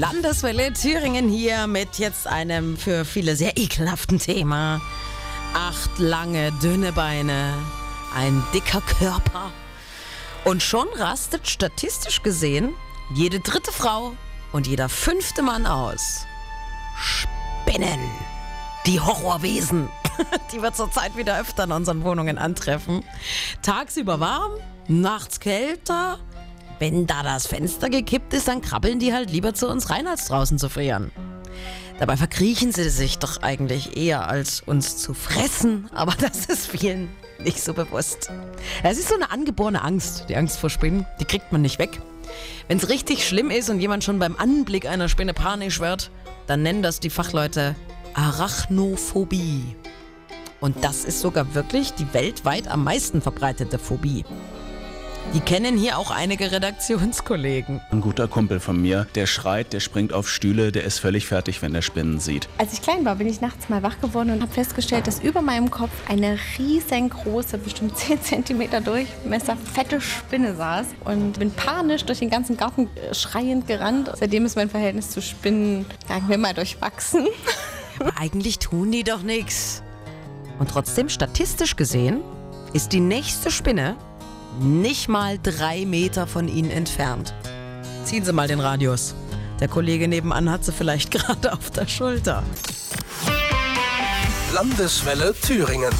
Landeswelle Thüringen hier mit jetzt einem für viele sehr ekelhaften Thema. Acht lange, dünne Beine, ein dicker Körper. Und schon rastet statistisch gesehen jede dritte Frau und jeder fünfte Mann aus. Spinnen. Die Horrorwesen, die wir zurzeit wieder öfter in unseren Wohnungen antreffen. Tagsüber warm, nachts kälter. Wenn da das Fenster gekippt ist, dann krabbeln die halt lieber zu uns rein, als draußen zu frieren. Dabei verkriechen sie sich doch eigentlich eher, als uns zu fressen. Aber das ist vielen nicht so bewusst. Es ist so eine angeborene Angst, die Angst vor Spinnen. Die kriegt man nicht weg. Wenn es richtig schlimm ist und jemand schon beim Anblick einer Spinne panisch wird, dann nennen das die Fachleute Arachnophobie. Und das ist sogar wirklich die weltweit am meisten verbreitete Phobie. Die kennen hier auch einige Redaktionskollegen. Ein guter Kumpel von mir, der schreit, der springt auf Stühle, der ist völlig fertig, wenn er Spinnen sieht. Als ich klein war, bin ich nachts mal wach geworden und habe festgestellt, dass über meinem Kopf eine riesengroße, bestimmt 10 cm Durchmesser, fette Spinne saß und bin panisch durch den ganzen Garten äh, schreiend gerannt. Seitdem ist mein Verhältnis zu Spinnen, sagen wir mal, durchwachsen. Aber eigentlich tun die doch nichts. Und trotzdem, statistisch gesehen, ist die nächste Spinne nicht mal drei Meter von Ihnen entfernt. Ziehen Sie mal den Radius. Der Kollege nebenan hat sie vielleicht gerade auf der Schulter. Landeswelle Thüringen.